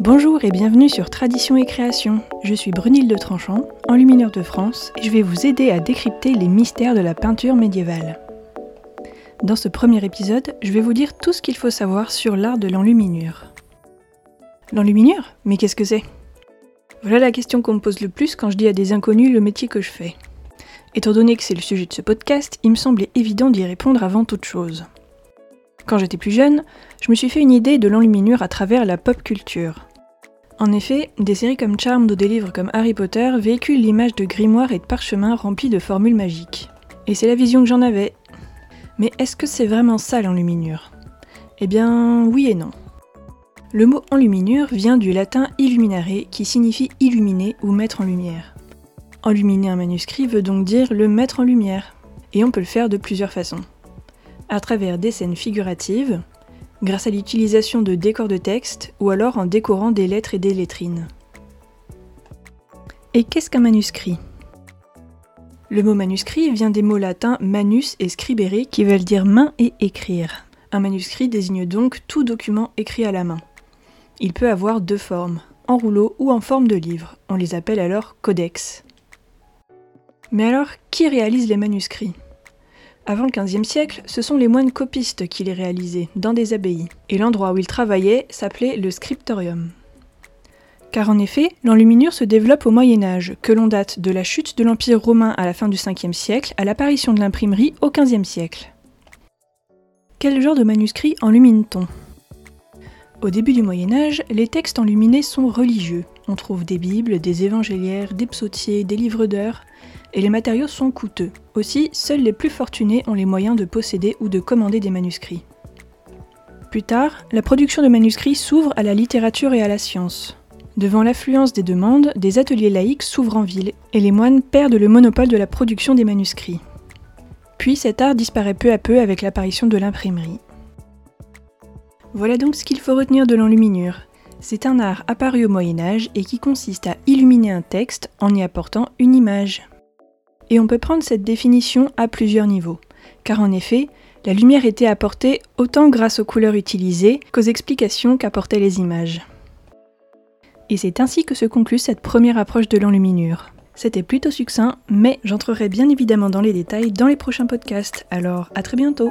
Bonjour et bienvenue sur Tradition et Création. Je suis Brunilde de Tranchant, enlumineur de France, et je vais vous aider à décrypter les mystères de la peinture médiévale. Dans ce premier épisode, je vais vous dire tout ce qu'il faut savoir sur l'art de l'enluminure. L'enluminure? Mais qu'est-ce que c'est? Voilà la question qu'on me pose le plus quand je dis à des inconnus le métier que je fais. Étant donné que c'est le sujet de ce podcast, il me semblait évident d'y répondre avant toute chose. Quand j'étais plus jeune, je me suis fait une idée de l'enluminure à travers la pop culture. En effet, des séries comme Charmed ou des livres comme Harry Potter véhiculent l'image de grimoires et de parchemins remplis de formules magiques. Et c'est la vision que j'en avais. Mais est-ce que c'est vraiment ça l'enluminure? Eh bien, oui et non. Le mot enluminure vient du latin illuminare qui signifie illuminer ou mettre en lumière. Enluminer un manuscrit veut donc dire le mettre en lumière. Et on peut le faire de plusieurs façons à travers des scènes figuratives, grâce à l'utilisation de décors de texte ou alors en décorant des lettres et des lettrines. Et qu'est-ce qu'un manuscrit? Le mot manuscrit vient des mots latins manus et scribere qui veulent dire main et écrire. Un manuscrit désigne donc tout document écrit à la main. Il peut avoir deux formes, en rouleau ou en forme de livre. On les appelle alors codex. Mais alors, qui réalise les manuscrits? Avant le XVe siècle, ce sont les moines copistes qui les réalisaient, dans des abbayes, et l'endroit où ils travaillaient s'appelait le scriptorium. Car en effet, l'enluminure se développe au Moyen Âge, que l'on date de la chute de l'Empire romain à la fin du 5e siècle à l'apparition de l'imprimerie au XVe siècle. Quel genre de manuscrits enlumine-t-on Au début du Moyen Âge, les textes enluminés sont religieux. On trouve des bibles, des évangéliaires, des psautiers, des livres d'heures, et les matériaux sont coûteux. Aussi, seuls les plus fortunés ont les moyens de posséder ou de commander des manuscrits. Plus tard, la production de manuscrits s'ouvre à la littérature et à la science. Devant l'affluence des demandes, des ateliers laïques s'ouvrent en ville et les moines perdent le monopole de la production des manuscrits. Puis cet art disparaît peu à peu avec l'apparition de l'imprimerie. Voilà donc ce qu'il faut retenir de l'enluminure. C'est un art apparu au Moyen Âge et qui consiste à illuminer un texte en y apportant une image. Et on peut prendre cette définition à plusieurs niveaux, car en effet, la lumière était apportée autant grâce aux couleurs utilisées qu'aux explications qu'apportaient les images. Et c'est ainsi que se conclut cette première approche de l'enluminure. C'était plutôt succinct, mais j'entrerai bien évidemment dans les détails dans les prochains podcasts, alors à très bientôt